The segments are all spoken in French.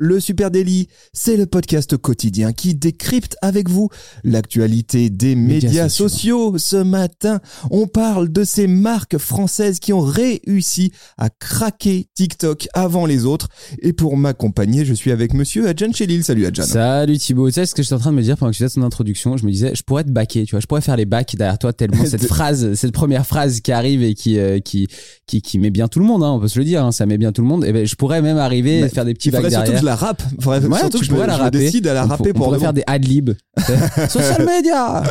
Le Super Daily, c'est le podcast quotidien qui décrypte avec vous l'actualité des médias, sociaux. Ce matin, on parle de ces marques françaises qui ont réussi à craquer TikTok avant les autres. Et pour m'accompagner, je suis avec monsieur Adjan Chelil. Salut Adjan. Salut Thibaut. Tu sais ce que j'étais en train de me dire pendant que tu faisais ton introduction? Je me disais, je pourrais te baquer, tu vois, je pourrais faire les bacs derrière toi tellement cette phrase, cette première phrase qui arrive et qui, euh, qui, qui, qui, met bien tout le monde, hein, on peut se le dire, hein, ça met bien tout le monde. Et ben, je pourrais même arriver à faire des petits bacs derrière la rap. ouais, surtout que je, pourrais la rapper. décide à la rapper pour faire des ad-lib. Social media.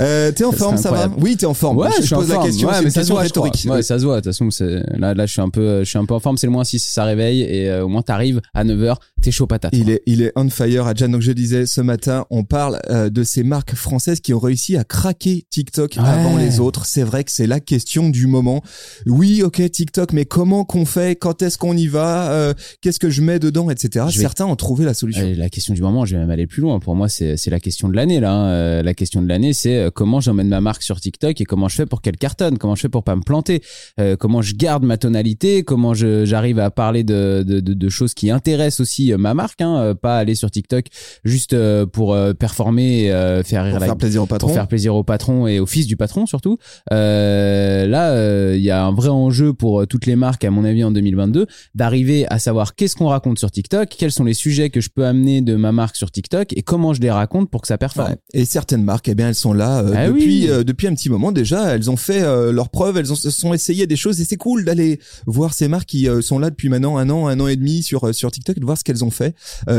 euh, t'es en forme, ça va Oui, t'es en forme. Ouais, je, je pose la question. Ouais, mais ça se voit, rhétorique. Ouais, ça se voit. De toute façon, là, là, je suis un peu, je suis un peu en forme. C'est le moins 6, ça réveille et euh, au moins t'arrives à 9h, t'es chaud patate. Il est, il est on fire, Adjan. Donc je disais, ce matin, on parle euh, de ces marques françaises qui ont réussi à craquer TikTok avant les autres. C'est vrai que c'est la question du moment. Oui, ok, TikTok, mais comment qu'on fait? Quand est-ce qu'on y va? Euh, Qu'est-ce que je mets dedans, etc. Certains ont trouvé la solution. La question du moment, je vais même aller plus loin. Pour moi, c'est la question de l'année là. Hein. Euh, la question de l'année, c'est euh, comment j'emmène ma marque sur TikTok et comment je fais pour qu'elle cartonne, comment je fais pour pas me planter, euh, comment je garde ma tonalité, comment j'arrive à parler de, de, de, de, choses qui intéressent aussi ma marque, hein, pas aller sur TikTok juste pour performer, et, faire rire pour faire plaisir au patron, pour faire plaisir au patron et au fils du patron surtout. là, il y a un vrai enjeu pour toutes les marques, à mon avis, en 2022, d'arriver à savoir qu'est-ce qu'on raconte sur TikTok, quels sont les sujets que je peux amener de ma marque sur TikTok et comment je les raconte pour que ça performe. Et certaines marques, eh bien, elles sont là euh, ah depuis euh, depuis un petit moment déjà. Elles ont fait euh, leurs preuves, elles ont se sont essayées des choses et c'est cool d'aller voir ces marques qui sont là depuis maintenant un an, un an et demi sur sur TikTok, de voir ce qu'elles ont fait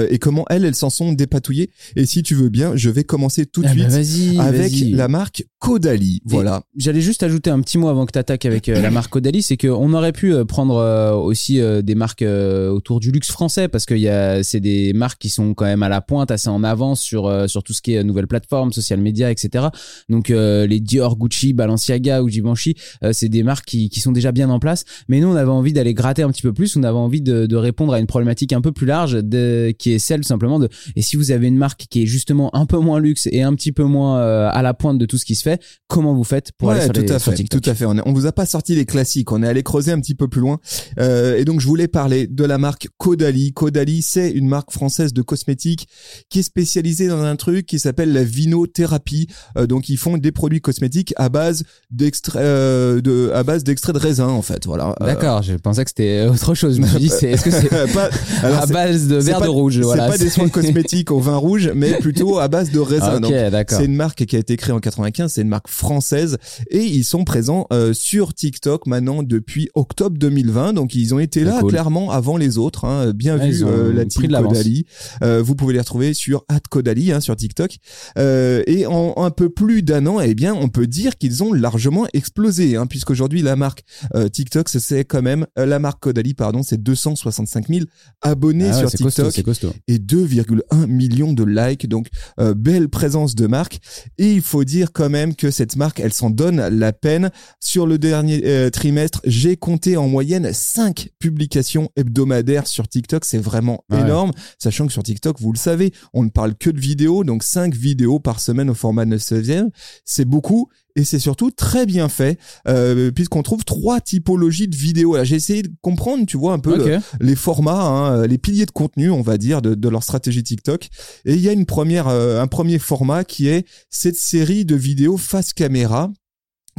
et comment elles, elles s'en sont dépatouillées. Et si tu veux bien, je vais commencer tout de ah bah suite avec la marque Caudalie. Voilà. J'allais juste ajouter un petit mot avant que tu attaques avec la marque Caudalie, c'est qu'on aurait pu prendre aussi des marques autour du luxe français parce qu'il y a c'est des marques qui sont quand même à la pointe, assez en avance sur sur tout ce qui est nouvelles plateformes, social media, etc. Donc euh, les Dior, Gucci, Balenciaga ou Givenchy, euh, c'est des marques qui, qui sont déjà bien en place. Mais nous, on avait envie d'aller gratter un petit peu plus. On avait envie de, de répondre à une problématique un peu plus large, de, qui est celle simplement de. Et si vous avez une marque qui est justement un peu moins luxe et un petit peu moins euh, à la pointe de tout ce qui se fait, comment vous faites pour aller sur, tout les, à fait, TikTok Tout à fait. On, on vous a pas sorti les classiques. On est allé creuser un petit peu plus loin. Euh, et donc je voulais parler de la marque Caudalie. Caudalie, c'est une marque française de cosmétiques qui est spécialisée dans un truc qui s'appelle la vinothérapie. Euh, donc ils font des produits cosmétiques à base d'extrait euh, de à base d'extrait de raisin en fait. Voilà. Euh, D'accord, je pensais que c'était autre chose. Je me suis dit, c'est est-ce que c'est pas à base de verre de rouge Voilà. C'est pas des soins cosmétiques au vin rouge, mais plutôt à base de raisin. Okay, c'est une marque qui a été créée en 95. C'est une marque française et ils sont présents sur TikTok maintenant depuis octobre 2020. Donc ils ont été là clairement avant les autres. Hein. Bien ouais, vu la team Caudalie. vous pouvez les retrouver sur @caudalie hein, sur TikTok. Euh, et en un peu plus d'un an, eh bien, on peut dire qu'ils ont largement explosé, hein, puisqu'aujourd'hui la marque euh, TikTok, c'est quand même euh, la marque Caudalie, pardon, c'est 265 000 abonnés ah sur TikTok costaud, et 2,1 millions de likes. Donc belle présence de marque. Et il faut dire quand même que cette marque, elle s'en donne la peine. Sur le dernier trimestre, j'ai compté en moyenne 5 publications hebdomadaires sur TikTok. C'est vraiment Ah ouais. énorme, sachant que sur TikTok, vous le savez, on ne parle que de vidéos, donc 5 vidéos par semaine au format 9 16 c'est beaucoup et c'est surtout très bien fait euh, puisqu'on trouve trois typologies de vidéos. Là, j'ai essayé de comprendre, tu vois, un peu le- les formats, hein, les piliers de contenu, on va dire, de, de leur stratégie TikTok. Et il y a une première, euh, un premier format qui est cette série de vidéos face caméra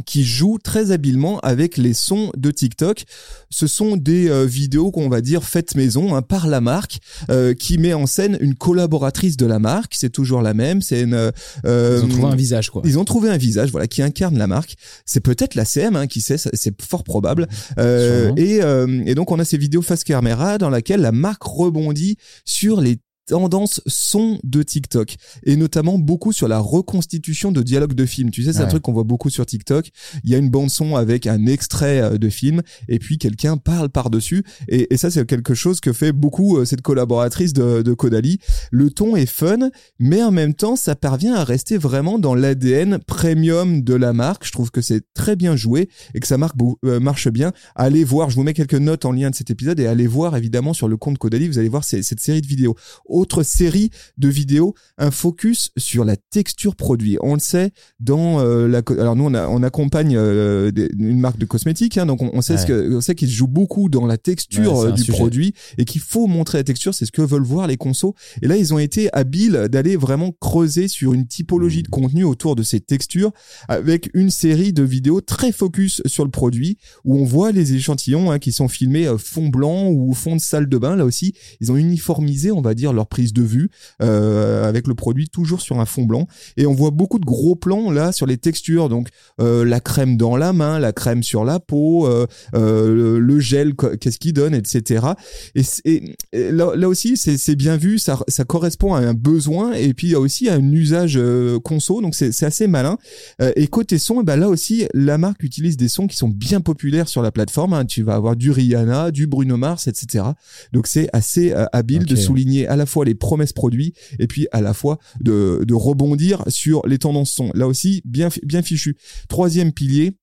qui joue très habilement avec les sons de TikTok. Ce sont des euh, vidéos qu'on va dire faites maison hein, par la marque euh, qui met en scène une collaboratrice de la marque. C'est toujours la même. C'est une. euh, Ils ont trouvé un visage quoi. ils ont trouvé un visage, voilà, qui incarne la marque. C'est peut-être la CM, hein, qui sait, c'est fort probable. Et, et donc on a ces vidéos face caméra dans laquelle la marque rebondit sur les tendances son de TikTok et notamment beaucoup sur la reconstitution de dialogues de films. Tu sais, c'est un truc qu'on voit beaucoup sur TikTok. Il y a une bande son avec un extrait euh, de film et puis quelqu'un parle par-dessus et, et ça c'est quelque chose que fait beaucoup euh, cette collaboratrice de, de Kodali. Le ton est fun, mais en même temps ça parvient à rester vraiment dans l'ADN premium de la marque. Je trouve que c'est très bien joué et que ça marque, euh, marche bien. Allez voir, je vous mets quelques notes en lien de cet épisode et allez voir évidemment sur le compte Kodali, vous allez voir cette série de vidéos. Autre série de vidéos, un focus sur la texture produit. On le sait dans euh, la alors nous on, a- on accompagne euh, des- une marque de cosmétiques hein, donc on, on sait ce que on sait qu'ils jouent beaucoup dans la texture Ouais, euh, du sujet. produit et qu'il faut montrer la texture, c'est ce que veulent voir les consos. Et là ils ont été habiles d'aller vraiment creuser sur une typologie de contenu autour de ces textures avec une série de vidéos très focus sur le produit où on voit les échantillons hein, qui sont filmés fond blanc ou fond de salle de bain là aussi ils ont uniformisé on va dire leur prise de vue euh, avec le produit toujours sur un fond blanc et on voit beaucoup de gros plans là sur les textures donc euh, la crème dans la main la crème sur la peau euh, le, le gel qu'est-ce qu'il donne etc et, et- et là, là aussi c'est bien vu ça ça correspond à un besoin et puis il y a aussi à un usage conso donc c'est assez malin et côté son, eh ben là aussi, la marque utilise des sons qui sont bien populaires sur la plateforme. hein. Tu vas avoir du Rihanna, du Bruno Mars, etc. Donc c'est assez habile de souligner à la fois les promesses produits et puis à la fois de, de rebondir sur les tendances son. Là aussi, bien, bien fichu. Troisième pilier,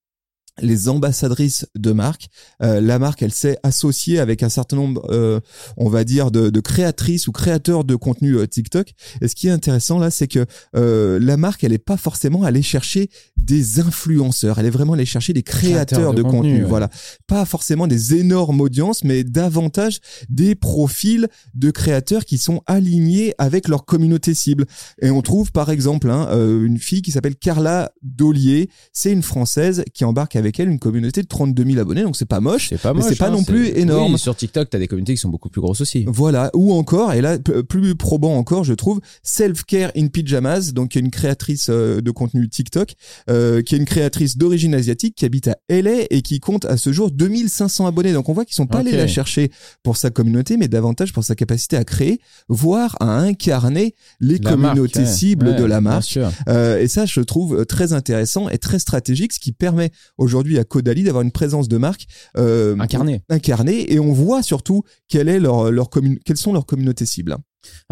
les ambassadrices de marque. Euh, la marque, elle s'est associée avec un certain nombre, euh, on va dire, de, de créatrices ou créateurs de contenu euh, TikTok. Et ce qui est intéressant là, c'est que euh, la marque, elle est pas forcément allée chercher des influenceurs. Elle est vraiment allée chercher des créateurs, de, de contenu. contenu, ouais. Voilà, pas forcément des énormes audiences, mais davantage des profils de créateurs qui sont alignés avec leur communauté cible. Et on trouve par exemple hein, euh, une fille qui s'appelle Carla Dollier. C'est une française qui embarque avec elle une communauté de 32 000 abonnés, donc c'est pas moche. C'est pas Mais moche. c'est pas hein, non plus énorme. Oui, sur TikTok, t'as des communautés qui sont beaucoup plus grosses aussi. Voilà, ou encore, et là plus probant encore, je trouve, Self Care in Pyjamas, donc qui est une créatrice euh, de contenu TikTok, euh, qui est une créatrice d'origine asiatique, qui habite à LA et qui compte à ce jour 2500 abonnés. Donc on voit qu'ils sont pas allés la chercher pour sa communauté, mais davantage pour sa capacité à créer, voire à incarner les La marque, communautés ouais. cibles Ouais, de la marque. Euh, et ça, je trouve très intéressant et très stratégique, ce qui permet aujourd'hui à Caudalie d'avoir une présence de marque euh, Incarné. incarnée, et on voit surtout quelle est leur, leur quelles sont leurs communautés cibles.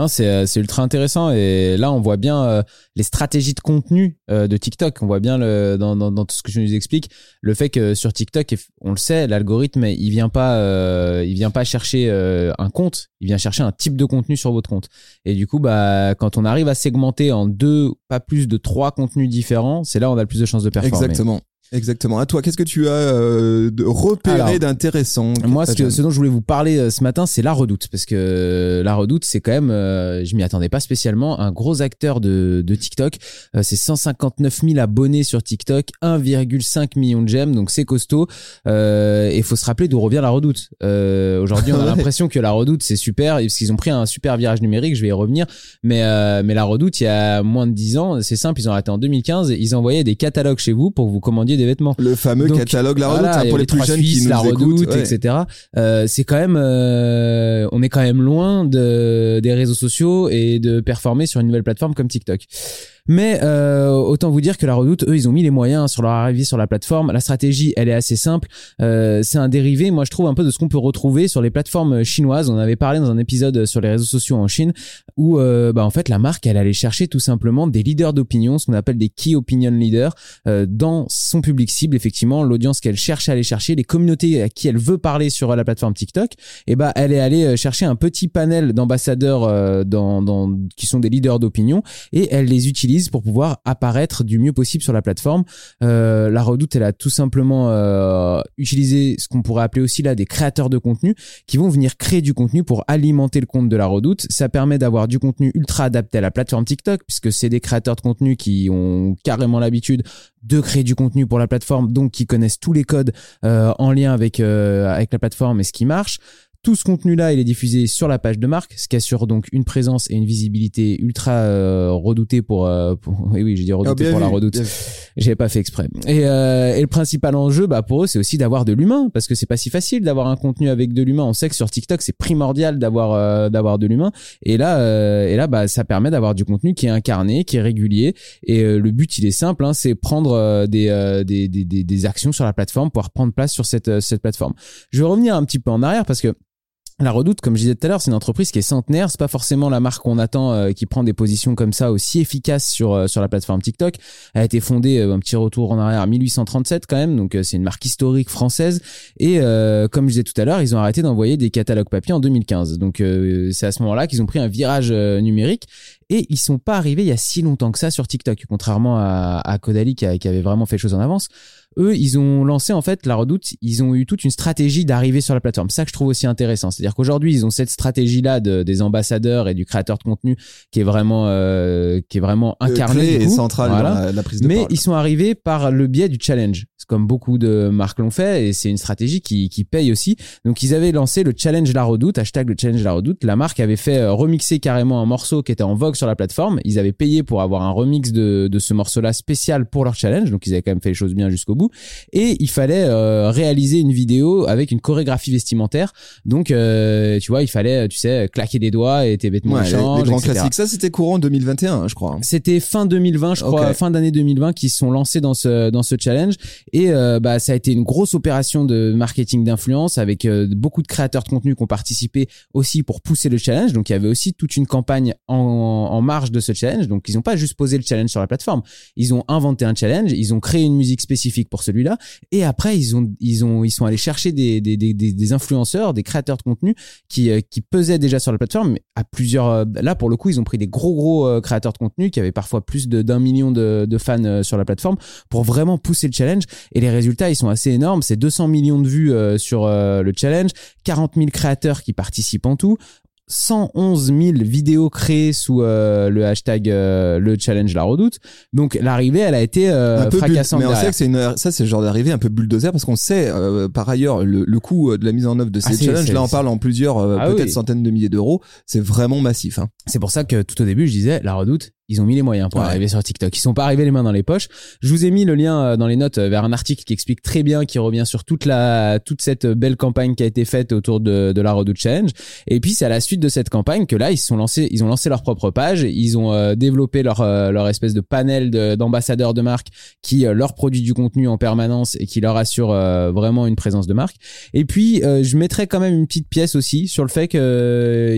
C'est euh, c'est ultra intéressant et là on voit bien euh, les stratégies de contenu euh, de TikTok. On voit bien le, dans, dans, dans tout ce que je nous explique le fait que sur TikTok, on le sait, l'algorithme il vient pas euh, il vient pas chercher un compte, il vient chercher un type de contenu sur votre compte. Et du coup, bah quand on arrive à segmenter en deux, pas plus de trois contenus différents, c'est là où on a le plus de chances de performer. Exactement. Exactement. À toi, qu'est-ce que tu as euh, de repéré d'intéressant Moi, ce, que, ce dont je voulais vous parler euh, ce matin, c'est la Redoute, parce que euh, la Redoute, c'est quand même, euh, je m'y attendais pas spécialement, un gros acteur de, de TikTok. C'est 159 000 abonnés sur TikTok, 1,5 million de j'aime, donc c'est costaud. Euh, et il faut se rappeler d'où revient la Redoute. Euh, Aujourd'hui, on a l'impression que la Redoute, c'est super, parce qu'ils ont pris un super virage numérique. Je vais y revenir, mais euh, mais la Redoute, il y a moins de 10 ans, c'est simple, ils ont arrêté en 2015. Ils envoyaient des catalogues chez vous pour que vous commandiez des vêtements. Le fameux Donc, catalogue La Redoute, Voilà, hein, pour les plus jeunes qui nous la écoutent. redoute, ouais. etc. Euh, c'est quand même, euh, on est quand même loin de, des réseaux sociaux et de performer sur une nouvelle plateforme comme TikTok. Mais euh, autant vous dire que la Redoute, eux, ils ont mis les moyens sur leur arrivée sur la plateforme. La stratégie, elle est assez simple. Euh, c'est un dérivé, moi je trouve un peu de ce qu'on peut retrouver sur les plateformes chinoises. On avait parlé dans un épisode sur les réseaux sociaux en Chine, où euh, bah, en fait la marque, elle allait chercher tout simplement des leaders d'opinion, ce qu'on appelle des key opinion leaders, euh, dans son public cible, effectivement, l'audience qu'elle cherche à aller chercher, les communautés à qui elle veut parler sur la plateforme TikTok. Et bah elle est allée euh, chercher un petit panel d'ambassadeurs euh, dans, dans, qui sont des leaders d'opinion et elle les utilise pour pouvoir apparaître du mieux possible sur la plateforme. Euh, la Redoute, elle a tout simplement euh, utilisé ce qu'on pourrait appeler aussi là des créateurs de contenu qui vont venir créer du contenu pour alimenter le compte de la Redoute. Ça permet d'avoir du contenu ultra adapté à la plateforme TikTok puisque c'est des créateurs de contenu qui ont carrément l'habitude de créer du contenu pour la plateforme, donc qui connaissent tous les codes euh, en lien avec avec la plateforme et ce qui marche Tout ce contenu-là, il est diffusé sur la page de marque, ce qui assure donc une présence et une visibilité ultra euh, redoutée pour, euh, pour- oui oui, j'ai dit Ah, redoutée pour la vu, redoute. bien vu. J'avais pas fait exprès. Et, euh, et le principal enjeu, bah pour eux, c'est aussi d'avoir de l'humain, parce que c'est pas si facile d'avoir un contenu avec de l'humain. On sait que sur TikTok, c'est primordial d'avoir euh, d'avoir de l'humain. Et là, euh, et là, bah ça permet d'avoir du contenu qui est incarné, qui est régulier. Et euh, le but, il est simple, hein, c'est prendre des, euh, des, des des actions sur la plateforme, pouvoir prendre place sur cette cette plateforme. Je vais revenir un petit peu en arrière parce que la Redoute, comme je disais tout à l'heure, c'est une entreprise qui est centenaire. C'est pas forcément la marque qu'on attend euh, qui prend des positions comme ça aussi efficaces sur euh, sur la plateforme TikTok. Elle a été fondée, euh, un petit retour en arrière, en 1837 quand même. Donc euh, c'est une marque historique française. Et euh, comme je disais tout à l'heure, ils ont arrêté d'envoyer des catalogues papier en 2015. Donc euh, c'est à ce moment-là qu'ils ont pris un virage numérique. Et ils sont pas arrivés il y a si longtemps que ça sur TikTok, contrairement à, à Kodali qui, qui avait vraiment fait les choses en avance eux, ils ont lancé en fait la Redoute. Ils ont eu toute une stratégie d'arriver sur la plateforme. C'est ça que je trouve aussi intéressant. C'est-à-dire qu'aujourd'hui, ils ont cette stratégie-là de, des ambassadeurs et du créateur de contenu qui est vraiment, euh, qui est vraiment Euh, incarné. clé du et centrale Voilà. dans la, la prise de Mais parole. ils sont arrivés par le biais du challenge. C'est comme beaucoup de marques l'ont fait et c'est une stratégie qui, qui paye aussi. Donc ils avaient lancé le challenge La Redoute, hashtag le challenge La Redoute. La marque avait fait euh, remixer carrément un morceau qui était en vogue sur la plateforme. Ils avaient payé pour avoir un remix de, de ce morceau-là spécial pour leur challenge. Donc ils avaient quand même fait les choses bien jusqu'au bout. Et il fallait euh, réaliser une vidéo avec une chorégraphie vestimentaire. Donc euh, tu vois, il fallait, tu sais, claquer des doigts et tes vêtements Ouais, les, changent, les grands etc. classiques. Ça, c'était courant en 2021, hein, je crois. C'était fin 2020, je crois, fin d'année 2020, qui se sont lancés dans ce dans ce challenge. Et euh, bah ça a été une grosse opération de marketing d'influence avec euh, beaucoup de créateurs de contenu qui ont participé aussi pour pousser le challenge. Donc il y avait aussi toute une campagne en, en marge de ce challenge. Donc ils n'ont pas juste posé le challenge sur la plateforme. Ils ont inventé un challenge, ils ont créé une musique spécifique pour celui-là. Et après ils ont ils ont ils sont allés chercher des des des, des, influenceurs, des créateurs de contenu qui euh, qui pesaient déjà sur la plateforme. Mais à plusieurs euh, là pour le coup ils ont pris des gros gros euh, créateurs de contenu qui avaient parfois plus d'un million de, de fans sur la plateforme pour vraiment pousser le challenge. Et les résultats ils sont assez énormes. C'est 200 millions de vues sur le challenge 40 000 créateurs qui participent en tout 111 000 vidéos créées sous euh, le hashtag euh, le challenge la redoute donc l'arrivée elle a été euh, un peu fracassante mais on sait que c'est une ça c'est le genre d'arrivée un peu bulldozer parce qu'on sait euh, par ailleurs le, le coût euh, de la mise en œuvre de ces Ah, c'est- challenges là on parle en plusieurs euh, Ah peut-être oui. centaines de milliers d'euros c'est vraiment massif hein. C'est pour ça que tout au début, je disais, la redoute, ils ont mis les moyens pour Ouais. arriver sur TikTok. Ils sont pas arrivés les mains dans les poches. Je vous ai mis le lien euh, dans les notes euh, vers un article qui explique très bien, qui revient sur toute la, toute cette belle campagne qui a été faite autour de, de la redoute challenge. Et puis, c'est à la suite de cette campagne que là, ils se sont lancés, ils ont lancé leur propre page. Ils ont euh, développé leur, euh, leur espèce de panel de- d'ambassadeurs de, marque qui euh, leur produit du contenu en permanence et qui leur assure euh, vraiment une présence de marque. Et puis, euh, je mettrais quand même une petite pièce aussi sur le fait qu'il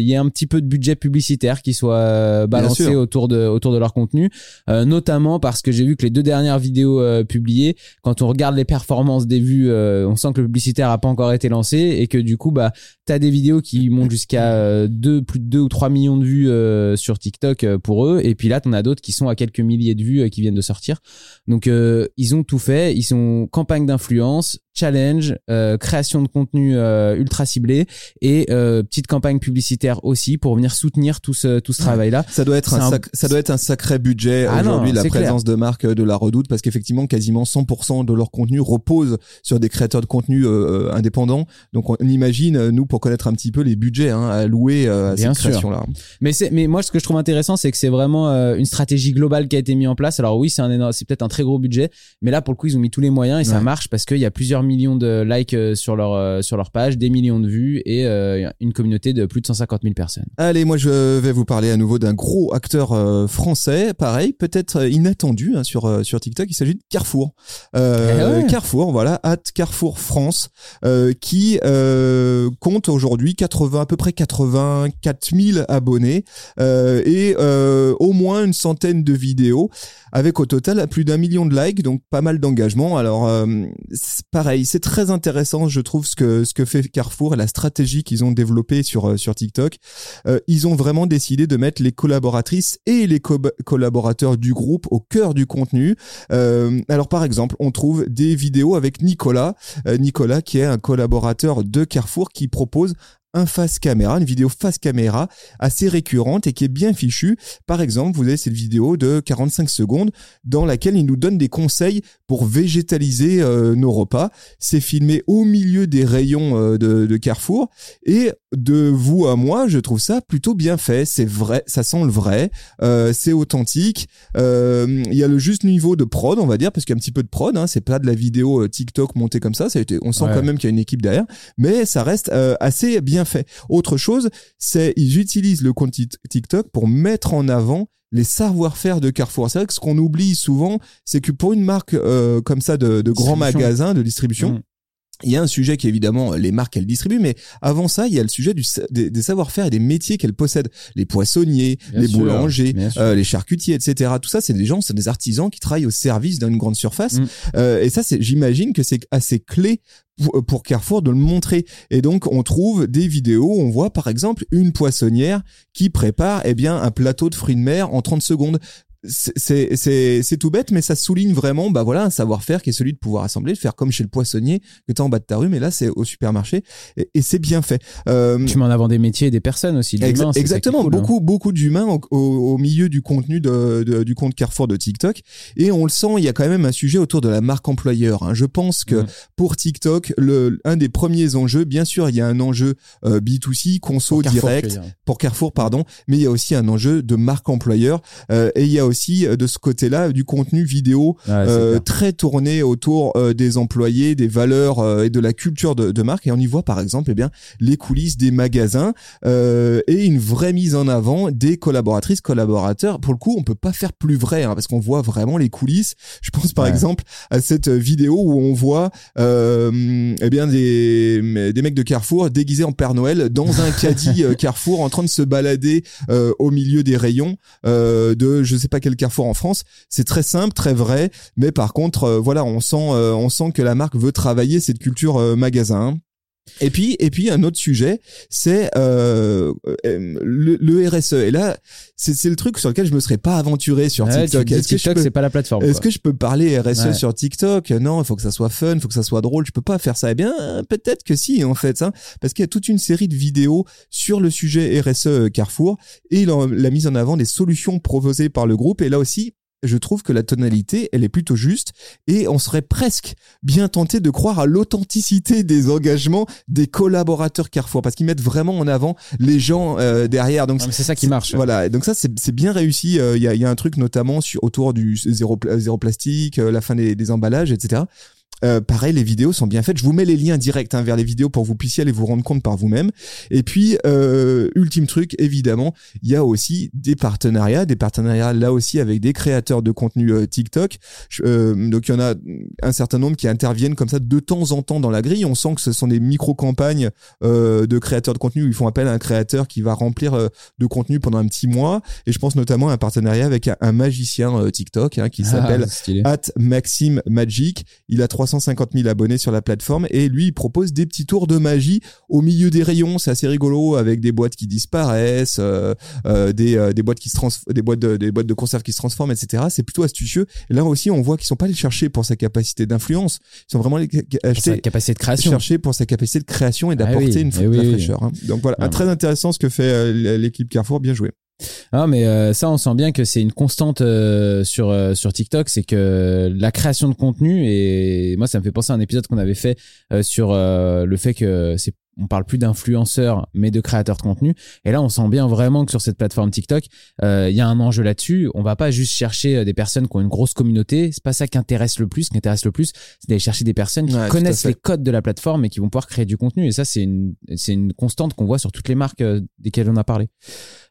y ait un petit peu de budget publicitaire qui soit euh, balancé autour de autour de leur contenu, euh, notamment parce que j'ai vu que les deux dernières vidéos euh, publiées, quand on regarde les performances des vues, euh, on sent que le publicitaire a pas encore été lancé et que du coup, bah, t'as des vidéos qui montent jusqu'à euh, deux, plus de 2 ou 3 millions de vues euh, sur TikTok euh, pour eux, et puis là, t'en as d'autres qui sont à quelques milliers de vues euh, qui viennent de sortir. Donc, euh, ils ont tout fait. Ils sont campagne d'influence, challenge, euh, création de contenu euh, ultra ciblé et euh, petite campagne publicitaire aussi pour venir soutenir tout ce tout ce Ouais. travail là. ça doit être un, sac- ça doit être un sacré budget Ah aujourd'hui la clair. présence de marque euh, de la Redoute parce qu'effectivement quasiment 100% de leur contenu repose sur des créateurs de contenu euh, indépendants donc on imagine nous pour connaître un petit peu les budgets hein, alloués euh, à Bien là Mais mais moi ce que je trouve intéressant c'est que c'est vraiment euh, une stratégie globale qui a été mise en place. Alors oui, c'est un c'est peut-être un très gros budget, mais là pour le coup, ils ont mis tous les moyens et ça marche parce qu'il y a plusieurs millions de likes euh, sur leur sur leur page, des millions de vues et une communauté de plus de 150 000 personnes. Allez, moi je vais vous parler à nouveau d'un gros acteur français, pareil, peut-être inattendu hein, sur sur TikTok. Il s'agit de Carrefour. Euh, Eh ouais. Carrefour, voilà, at Carrefour France, euh, qui euh, aujourd'hui 80 à peu près 84 000 abonnés euh, et euh, au moins une centaine de vidéos, avec au total plus d'un million de likes, donc pas mal d'engagement. Alors euh, pareil, c'est très intéressant, je trouve ce que ce que fait Carrefour et la stratégie qu'ils ont développée sur euh, sur TikTok euh, ils ont vraiment décidé de mettre les collaboratrices et les co- collaborateurs du groupe au cœur du contenu. Alors par exemple, on trouve des vidéos avec Nicolas, Nicolas qui est un collaborateur de Carrefour qui propose propose un face caméra, une vidéo face caméra assez récurrente et qui est bien fichue. Par exemple, vous avez cette vidéo de 45 secondes dans laquelle il nous donne des conseils pour végétaliser euh, nos repas. C'est filmé au milieu des rayons euh, de, de, Carrefour et de vous à moi, je trouve ça plutôt bien fait. C'est vrai, ça sent le vrai, euh, c'est authentique. Il y a le juste niveau de prod, on va dire, parce qu'il y a un petit peu de prod. Hein, c'est pas de la vidéo TikTok montée comme ça. ça a été, on sent quand même qu'il y a une équipe derrière, mais ça reste assez bien fait. Autre chose, c'est ils utilisent le compte TikTok pour mettre en avant les savoir-faire de Carrefour. C'est vrai que ce qu'on oublie souvent, c'est que pour une marque euh, comme ça de, de grands magasins de distribution, mmh. Il y a un sujet qui est évidemment les marques qu'elles distribuent, mais avant ça, il y a le sujet du, des, savoir-faire et des métiers qu'elles possèdent. Les poissonniers, les boulangers, euh, les charcutiers, etc. Tout ça, c'est des gens, c'est des artisans qui travaillent au service d'une grande surface. Mmh. Euh, et ça, c'est, j'imagine que c'est assez clé euh, pour Carrefour de le montrer. Et donc, on trouve des vidéos, on voit par exemple une poissonnière qui prépare eh bien un plateau de fruits de mer en 30 secondes c'est c'est tout bête mais ça souligne vraiment bah voilà un savoir-faire qui est celui de pouvoir assembler de faire comme chez le poissonnier que tu en bas de ta rue mais là c'est au supermarché et, c'est bien fait euh, tu mets en avant des métiers et des personnes aussi exactement hein. beaucoup beaucoup d'humains au, au, milieu du contenu de, du compte Carrefour de TikTok et on le sent il y a quand même un sujet autour de la marque employeur hein. je pense que pour TikTok le un des premiers enjeux bien sûr il y a un enjeu euh, B2C conso direct pour Carrefour pardon mais il y a aussi un enjeu de marque employeur euh, et il y a aussi euh, de ce côté-là du contenu vidéo euh, très tourné autour euh, des employés, des valeurs et de la culture de, de, marque. Et on y voit par exemple eh bien les coulisses des magasins et une vraie mise en avant des collaboratrices, collaborateurs. Pour le coup, on peut pas faire plus vrai hein, parce qu'on voit vraiment les coulisses. Je pense par exemple à cette vidéo où on voit eh bien des, des mecs de Carrefour déguisés en Père Noël dans un caddie Carrefour en train de se balader au milieu des rayons de je sais pas quel Carrefour en France. C'est très simple, très vrai, mais par contre, euh, voilà, on sent, euh, on sent que la marque veut travailler cette culture euh, magasin. Et puis, et puis un autre sujet, c'est le, le, RSE. Et là, c'est le truc sur lequel je me serais pas aventuré sur TikTok. Est-ce que TikTok, c'est pas la plateforme. Est-ce que je peux parler RSE sur TikTok? Non, il faut que ça soit fun, il faut que ça soit drôle. Je peux pas faire ça. Eh bien, peut-être que si, en fait, hein, parce qu'il y a toute une série de vidéos sur le sujet RSE Carrefour et la mise en avant des solutions proposées par le groupe. Et là aussi, je trouve que la tonalité, elle est plutôt juste et on serait presque bien tenté de croire à l'authenticité des engagements des collaborateurs Carrefour parce qu'ils mettent vraiment en avant les gens euh, derrière. Donc c'est ça qui marche. Voilà, donc ça c'est bien réussi. Euh, il y, a, y, a, un truc notamment sur, autour du zéro, zéro plastique, euh, la fin des, des emballages, etc. Euh, pareil, les vidéos sont bien faites. Je vous mets les liens directs hein, vers les vidéos pour que vous puissiez aller vous rendre compte par vous-même. Et puis, euh, ultime truc, évidemment, il y a aussi des partenariats, des partenariats là aussi avec des créateurs de contenu euh, TikTok. Euh, donc il y en a un certain nombre qui interviennent comme ça de temps en temps dans la grille. On sent que ce sont des micro-campagnes de créateurs de contenu où ils font appel à un créateur qui va remplir de contenu pendant un petit mois. Et je pense notamment à un partenariat avec un, magicien TikTok hein, qui ah, s'appelle At Maxime Magic. Il a 350 000 abonnés sur la plateforme et lui il propose des petits tours de magie au milieu des rayons. C'est assez rigolo avec des boîtes qui disparaissent euh, euh, des, euh, des boîtes qui se des boîtes de, des boîtes de conserve qui se transforment etc c'est plutôt astucieux. Et là aussi on voit qu'ils sont pas allés chercher pour sa capacité d'influence. Ils sont vraiment allés capacité de création. chercher pour sa capacité de création et ah d'apporter une eh fraîcheur hein. donc voilà ah, très intéressant ce que fait l'équipe Carrefour. Bien joué ah mais euh, ça on sent bien que c'est une constante euh, sur euh, sur TikTok, c'est que la création de contenu et moi ça me fait penser à un épisode qu'on avait fait sur le fait que c'est on parle plus d'influenceurs mais de créateurs de contenu. Et là on sent bien vraiment que sur cette plateforme TikTok il y a un enjeu là-dessus. On va pas juste chercher des personnes qui ont une grosse communauté. C'est pas ça qui intéresse le plus. Ce qui intéresse le plus c'est d'aller chercher des personnes qui connaissent les codes de la plateforme et qui vont pouvoir créer du contenu. Et ça c'est une c'est une constante qu'on voit sur toutes les marques desquelles on a parlé.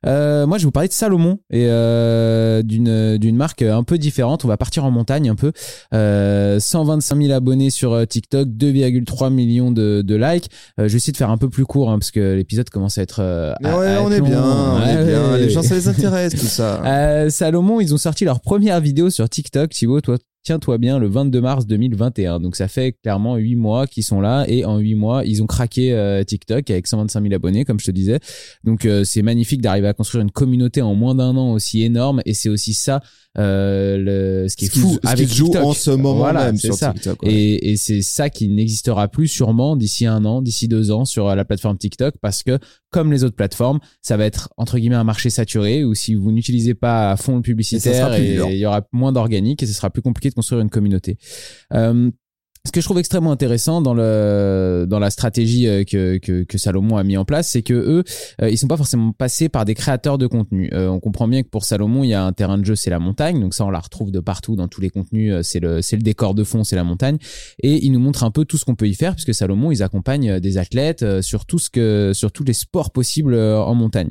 Euh, moi, je vais vous parler de Salomon et euh, d'une d'une marque un peu différente. On va partir en montagne un peu. Euh, 125 000 abonnés sur euh, TikTok, 2,3 millions de, de likes. Euh, je essayer de faire un peu plus court hein, parce que l'épisode commence à être. Euh, ouais, on, est bien, on est bien. Les gens, ça les intéresse tout ça. Salomon, ils ont sorti leur première vidéo sur TikTok. Thibaut, toi, tiens-toi bien, le 22 mars 2021. Donc ça fait clairement huit mois qu'ils sont là et en huit mois, ils ont craqué euh, TikTok avec 125 000 abonnés, comme je te disais. Donc euh, c'est magnifique d'arriver à construire une communauté en moins d'un an aussi énorme et c'est aussi ça euh, le, ce qui est Ce fou ce avec joue TikTok. en ce moment Voilà, même c'est sur ça. TikTok, ouais. Et, et c'est ça qui n'existera plus sûrement d'ici un an, d'ici deux ans sur la plateforme TikTok parce que comme les autres plateformes, ça va être entre guillemets un marché saturé où si vous n'utilisez pas à fond le publicitaire, il y aura moins d'organique et ce sera plus compliqué de construire une communauté. Euh, ce que je trouve extrêmement intéressant dans le dans la stratégie euh, que que, que Salomon a mis en place, c'est que eux, euh, ils sont pas forcément passés par des créateurs de contenu. Euh, on comprend bien que pour Salomon, il y a un terrain de jeu, c'est la montagne, donc ça on la retrouve de partout dans tous les contenus. euh, C'est le c'est le décor de fond, c'est la montagne, et il nous montre un peu tout ce qu'on peut y faire, puisque Salomon, ils accompagnent des athlètes sur tout ce que sur tous les sports possibles en montagne.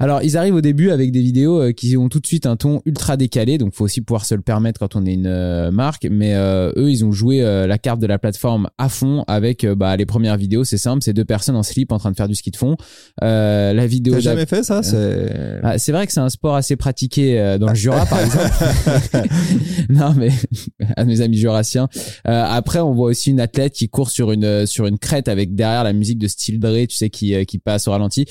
Alors, ils arrivent au début avec des vidéos euh, qui ont tout de suite un ton ultra décalé, donc faut aussi pouvoir se le permettre quand on est une euh, marque. Mais euh, eux, ils ont joué euh, la carte de la plateforme à fond avec euh, bah, les premières vidéos. C'est simple, c'est deux personnes en slip en train de faire du ski de fond. Euh, la vidéo. T'as jamais fait ça C'est Ah, c'est vrai que c'est un sport assez pratiqué euh, dans le Jura, par exemple. non, mais à mes amis jurassiens. Euh, après, on voit aussi une athlète qui court sur une sur une crête avec derrière la musique de Steel Dre, tu sais, qui qui passe au ralenti.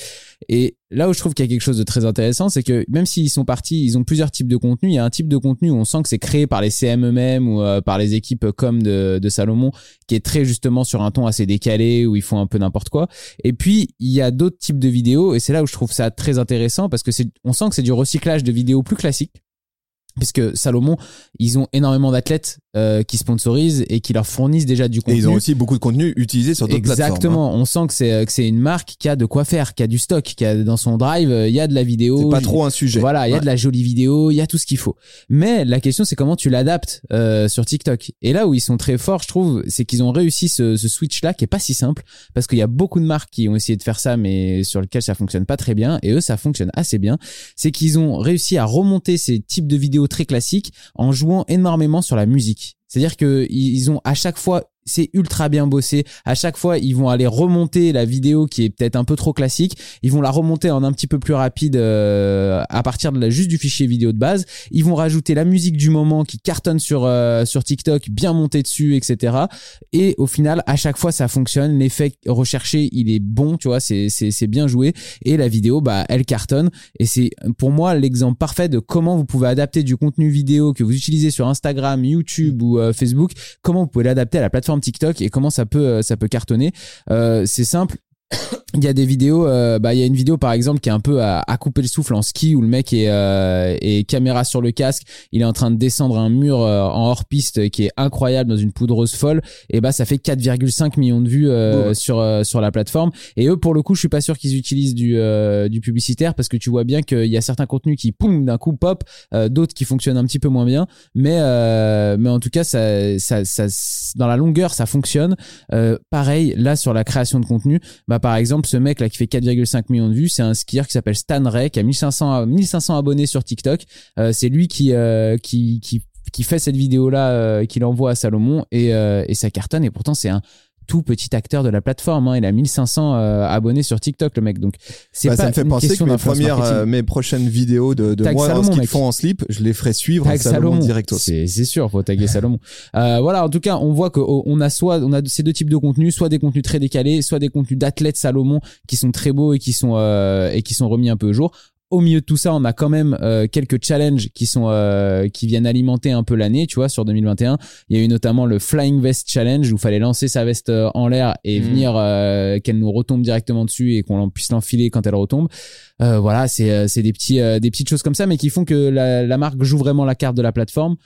Et là où je trouve qu'il y a quelque chose de très intéressant, c'est que même s'ils sont partis, ils ont plusieurs types de contenus. Il y a un type de contenu où on sent que c'est créé par les CM eux-mêmes ou euh, par les équipes comme de, Salomon, qui est très justement sur un ton assez décalé où ils font un peu n'importe quoi. Et puis il y a d'autres types de vidéos et c'est là où je trouve ça très intéressant parce que on sent que c'est du recyclage de vidéos plus classiques. Puisque Salomon, ils ont énormément d'athlètes euh, qui sponsorisent et qui leur fournissent déjà du Et contenu. ils ont aussi beaucoup de contenu utilisé sur d'autres plateformes. hein. Exactement. On sent que c'est que c'est une marque qui a de quoi faire, qui a du stock, qui a dans son drive, euh, il y a de la vidéo. C'est pas trop un sujet. Voilà, il y a Ouais. de la jolie vidéo, il y a tout ce qu'il faut. Mais la question, c'est comment tu l'adaptes euh, sur TikTok. Et là où ils sont très forts, je trouve, c'est qu'ils ont réussi ce, ce switch-là, qui est pas si simple, parce qu'il y a beaucoup de marques qui ont essayé de faire ça, mais sur lequel ça fonctionne pas très bien. Et eux, ça fonctionne assez bien. C'est qu'ils ont réussi à remonter ces types de vidéos très classiques en jouant énormément sur la musique. C'est-à-dire que ils ont à chaque fois c'est ultra bien bossé. À chaque fois, ils vont aller remonter la vidéo qui est peut-être un peu trop classique. Ils vont la remonter en un petit peu plus rapide euh, à partir de la, juste du fichier vidéo de base. Ils vont rajouter la musique du moment qui cartonne sur euh, sur TikTok, bien montée dessus, etc. Et au final, à chaque fois, ça fonctionne. L'effet recherché, il est bon, tu vois, c'est c'est bien joué. Et la vidéo, bah, elle cartonne. Et c'est pour moi l'exemple parfait de comment vous pouvez adapter du contenu vidéo que vous utilisez sur Instagram, YouTube ou euh, Facebook, comment vous pouvez l'adapter à la plateforme TikTok et comment ça peut euh, ça peut cartonner. Euh, c'est simple. Il y a des vidéos, euh, bah il y a une vidéo par exemple qui est un peu à, à couper le souffle en ski où le mec est, euh, est caméra sur le casque, il est en train de descendre un mur euh, en hors piste qui est incroyable dans une poudreuse folle. Et bah ça fait 4,5 millions de vues euh, Ouais. sur euh, sur la plateforme. Et eux pour le coup je suis pas sûr qu'ils utilisent du euh, du publicitaire parce que tu vois bien qu'il y a certains contenus qui poum d'un coup pop, euh, d'autres qui fonctionnent un petit peu moins bien. Mais euh, mais en tout cas ça ça ça dans la longueur ça fonctionne. Euh, pareil là sur la création de contenu bah par exemple ce mec là qui fait 4,5 millions de vues c'est un skieur qui s'appelle Stan Ray qui a 1500 à- 1500 abonnés sur TikTok. Euh, c'est lui qui euh, qui qui qui fait cette vidéo là qu'il envoie à Salomon euh, et ça cartonne et pourtant c'est un tout petit acteur de la plateforme hein. il a 1500 euh, abonnés sur TikTok le mec donc c'est Bah, pas ça me fait une penser que mes premières, euh, mes prochaines vidéos de, de moi Salomon, qu'ils font en slip, je les ferai suivre Tag Salomon, Salomon. directos. C'est c'est sûr, faut taguer Salomon. Euh, voilà, en tout cas, on voit qu'on a soit on a ces deux types de contenus, soit des contenus très décalés, soit des contenus d'athlètes Salomon qui sont très beaux et qui sont euh, et qui sont remis un peu au jour. Au milieu de tout ça, on a quand même euh, quelques challenges qui sont euh, qui viennent alimenter un peu l'année, tu vois, sur 2021. Il y a eu notamment le Flying Vest Challenge où il fallait lancer sa veste euh, en l'air et Mhm. venir euh, qu'elle nous retombe directement dessus et qu'on puisse l'enfiler quand elle retombe. Euh, voilà, c'est c'est des petits euh, des petites choses comme ça, mais qui font que la, la marque joue vraiment la carte de la plateforme.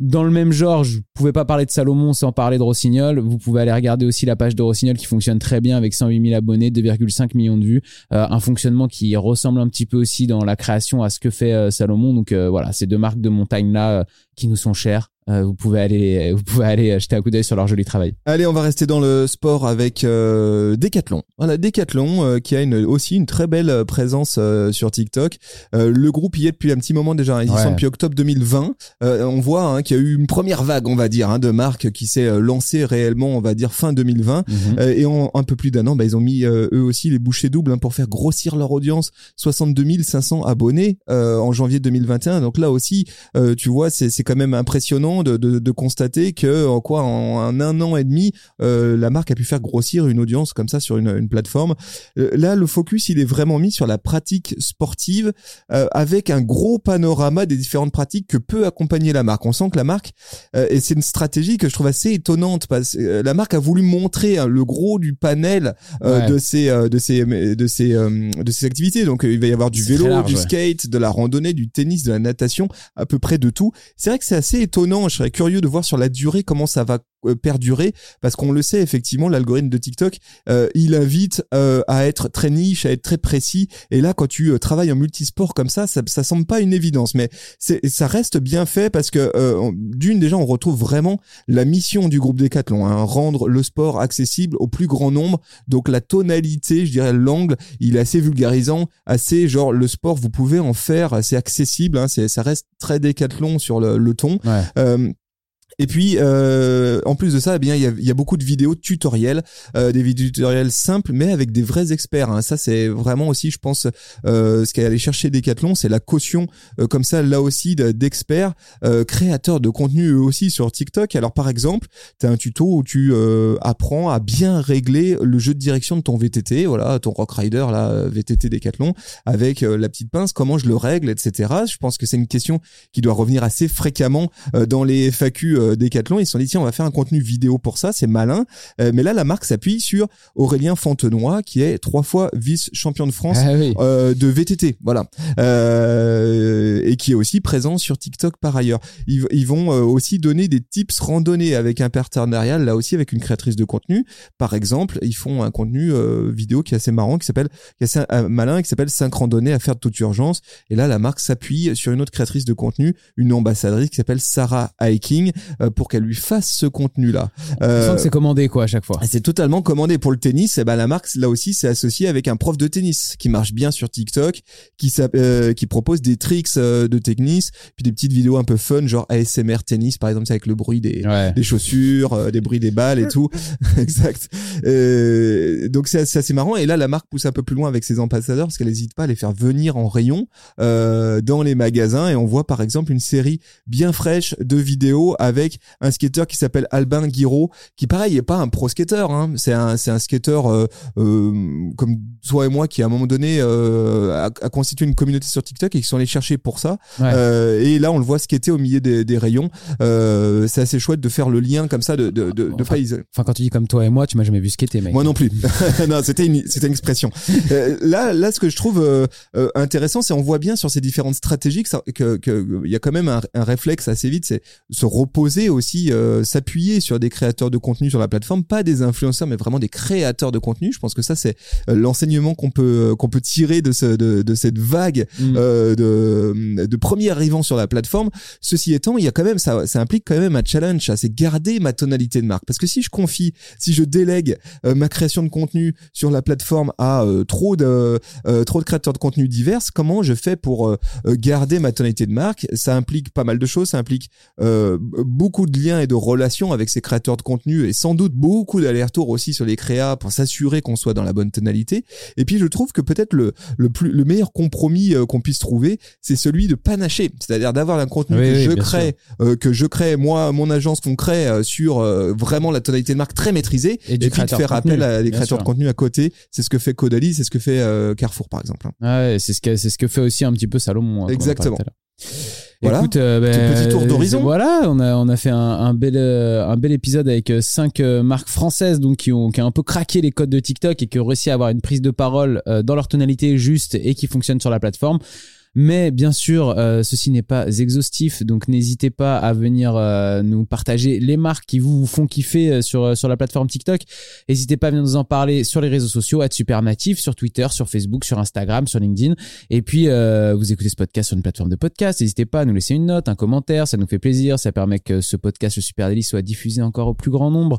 Dans le même genre, je pouvais pas parler de Salomon sans parler de Rossignol. Vous pouvez aller regarder aussi la page de Rossignol qui fonctionne très bien avec 108 000 abonnés, 2,5 millions de vues, Euh, un fonctionnement qui ressemble un petit peu aussi dans la création à ce que fait euh, Salomon. Donc euh, voilà, ces deux marques de montagne là euh, qui nous sont chères. Euh, vous pouvez aller, vous pouvez aller jeter un coup d'œil sur leur joli travail. Allez, on va rester dans le sport avec euh, Decathlon. Voilà, Decathlon euh, qui a une, aussi une très belle euh, présence euh, sur TikTok. Euh, le groupe y est depuis un petit moment déjà. hein. Ils y Ouais. sont depuis octobre 2020. Euh, on voit hein, qu'il y a eu une première vague, on va dire, hein, de marques qui s'est lancée réellement, on va dire, fin 2020. Euh, et en un peu plus d'un an, bah, ils ont mis euh, eux aussi les bouchées doubles hein, pour faire grossir leur audience. 62 500 abonnés euh, en janvier 2021. Donc là aussi, euh, tu vois, c'est c'est quand même impressionnant de, de, de constater que en quoi en un, un an et demi, euh, la marque a pu faire grossir une audience comme ça sur une, une plateforme. Euh, là, le focus, il est vraiment mis sur la pratique sportive euh, avec un gros panorama des différentes pratiques que peut accompagner la marque. On sent que la marque, et c'est une stratégie que je trouve assez étonnante parce que la marque a voulu montrer hein, le gros du panel Ouais. de ses de ses de ses de ses activités. Donc il va y avoir du vélo, large, du ouais. skate, de la randonnée, du tennis, de la natation, à peu près de tout. C'est vrai que c'est assez étonnant. Je serais curieux de voir sur la durée comment ça va perdurer parce qu'on le sait effectivement l'algorithme de TikTok euh, il invite euh, à être très niche à être très précis. Et là quand tu euh, travailles en multisport comme ça ça ça semble pas une évidence. Mais c'est ça reste bien fait parce que euh, d'une déjà on retrouve vraiment la mission du groupe Decathlon hein, rendre le sport accessible au plus grand nombre. Donc la tonalité je dirais l'angle il est assez vulgarisant assez genre le sport vous pouvez en faire c'est accessible hein, c'est ça reste très Decathlon sur le, le ton. Ouais. Et puis, euh, en plus de ça, eh bien, il y a, y a beaucoup de vidéos tutoriels, euh, des vidéos tutoriels simples, mais avec des vrais experts. hein. Ça, c'est vraiment aussi, je pense, euh, ce qu'elle allait chercher Decathlon, c'est la caution, euh, comme ça, là aussi, de- d'experts, euh, créateurs de contenu eux aussi sur TikTok. Alors, par exemple, tu as un tuto où tu euh, apprends à bien régler le jeu de direction de ton VTT, voilà, ton Rock Rider, là, VTT Decathlon, avec la petite pince, comment je le règle, etc. Je pense que c'est une question qui doit revenir assez fréquemment dans les FAQ euh, Decathlon. Ils se sont dit tiens on va faire un contenu vidéo pour ça, c'est malin. Euh, mais là la marque s'appuie sur Aurélien Fontenoy qui est trois fois vice champion de France. Ah oui. euh, de VTT, voilà, euh, et qui est aussi présent sur TikTok par ailleurs. Ils, ils vont aussi donner des tips randonnées avec un partenariat, là aussi avec une créatrice de contenu. Par exemple, ils font un contenu vidéo qui est assez marrant, qui s'appelle, qui est assez malin, qui s'appelle 5 randonnées à faire de toute urgence. Et là, la marque s'appuie sur une autre créatrice de contenu, une ambassadrice qui s'appelle Sarah Hiking, pour qu'elle lui fasse ce contenu-là. On Euh, c'est commandé quoi à chaque fois. C'est totalement commandé pour le tennis. Et ben la marque là aussi c'est associé avec un prof de tennis qui marche bien sur TikTok, qui euh, qui propose des tricks euh, de tennis, puis des petites vidéos un peu fun genre ASMR tennis par exemple c'est avec le bruit des Ouais. des chaussures, euh, des bruits des balles et tout. exact. Euh, donc c'est c'est assez marrant. Et là, la marque pousse un peu plus loin avec ses ambassadeurs parce qu'elle n'hésite pas à les faire venir en rayon euh, dans les magasins. Et on voit par exemple une série bien fraîche de vidéos avec un skateur qui s'appelle Albin Guiraud, qui pareil est pas un pro skater. Hein. C'est un c'est un skateur euh, euh, comme toi et moi qui à un moment donné euh, a, a constitué une communauté sur TikTok et qui sont allés chercher pour ça. Ouais. Et là, on le voit skater au milieu des, des rayons. C'est assez chouette de faire le lien comme ça, de, de, de, de Enfin, quand tu dis comme toi et moi, tu m'as jamais vu skater mec. Moi non plus. non, c'était une, c'était une expression. Là, là, ce que je trouve intéressant, c'est on voit bien sur ces différentes stratégies que ça- que que il y a quand même un, un réflexe assez vite, c'est se reposer aussi, euh, s'appuyer sur des créateurs de contenu sur la plateforme, pas des influenceurs, mais vraiment des créateurs de contenu. Je pense que ça, c'est euh, l'enseignement qu'on peut qu'on peut tirer de ce de, de cette vague Mm. euh, de, de premiers arrivants sur la plateforme. Ceci étant, il y a quand même ça, ça implique quand même un challenge, c'est garder ma tonalité de marque. Parce que si je confie, si je délègue euh, ma création de contenu sur la plateforme à euh, trop de euh, trop de créateurs de contenu divers, comment je fais pour euh, euh, garder ma tonalité de marque? Ça implique pas mal de choses, ça implique euh, beaucoup de liens et de relations avec ces créateurs de contenu et sans doute beaucoup d'allers-retours aussi sur les créas pour s'assurer qu'on soit dans la bonne tonalité. Et puis je trouve que peut-être le le plus le meilleur compromis euh, qu'on puisse trouver, c'est celui de panacher, c'est-à-dire d'avoir un contenu Oui, que oui, je crée, euh, que je crée moi, mon agence qu'on crée euh, sur euh, vraiment la tonalité de marque très maîtrisée, Et et, du puis de faire contenu, appel à des créateurs sûr. de contenu à côté. C'est ce que fait Caudalie, c'est ce que fait euh, Carrefour par exemple. Ouais, c'est ce que c'est ce que fait aussi un petit peu Salomon. hein, Exactement. Voilà. Écoute, euh, ben, petit tour d'horizon. c'est- Voilà, on a on a fait un, un bel euh, un bel épisode avec euh, cinq euh, marques françaises donc qui ont qui ont un peu craqué les codes de TikTok et qui ont réussi à avoir une prise de parole euh, dans leur tonalité juste et qui fonctionne sur la plateforme. Mais bien sûr, euh, ceci n'est pas exhaustif, donc n'hésitez pas à venir euh, nous partager les marques qui vous font kiffer euh, sur euh, sur la plateforme TikTok. N'hésitez pas à venir nous en parler sur les réseaux sociaux, à Supernatif, sur Twitter, sur Facebook, sur Instagram, sur LinkedIn. Et puis, euh, vous écoutez ce podcast sur une plateforme de podcast. N'hésitez pas à nous laisser une note, un commentaire. Ça nous fait plaisir. Ça permet que ce podcast, le Super Daily, soit diffusé encore au plus grand nombre.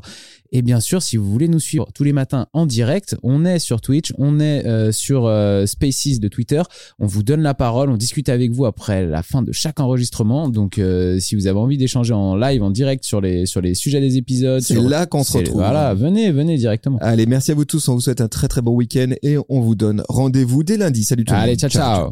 Et bien sûr, si vous voulez nous suivre tous les matins en direct, on est sur Twitch, on est euh, sur Spaces de Twitter. On vous donne la parole, on discute avec vous après la fin de chaque enregistrement. Donc, euh, si vous avez envie d'échanger en live, en direct sur les sur les sujets des épisodes, C'est sur- là qu'on se retrouve. Voilà, venez, venez directement. Allez, merci à vous tous. On vous souhaite un très très bon week-end et on vous donne rendez-vous dès lundi. Salut tout le monde. Allez, ciao. ciao.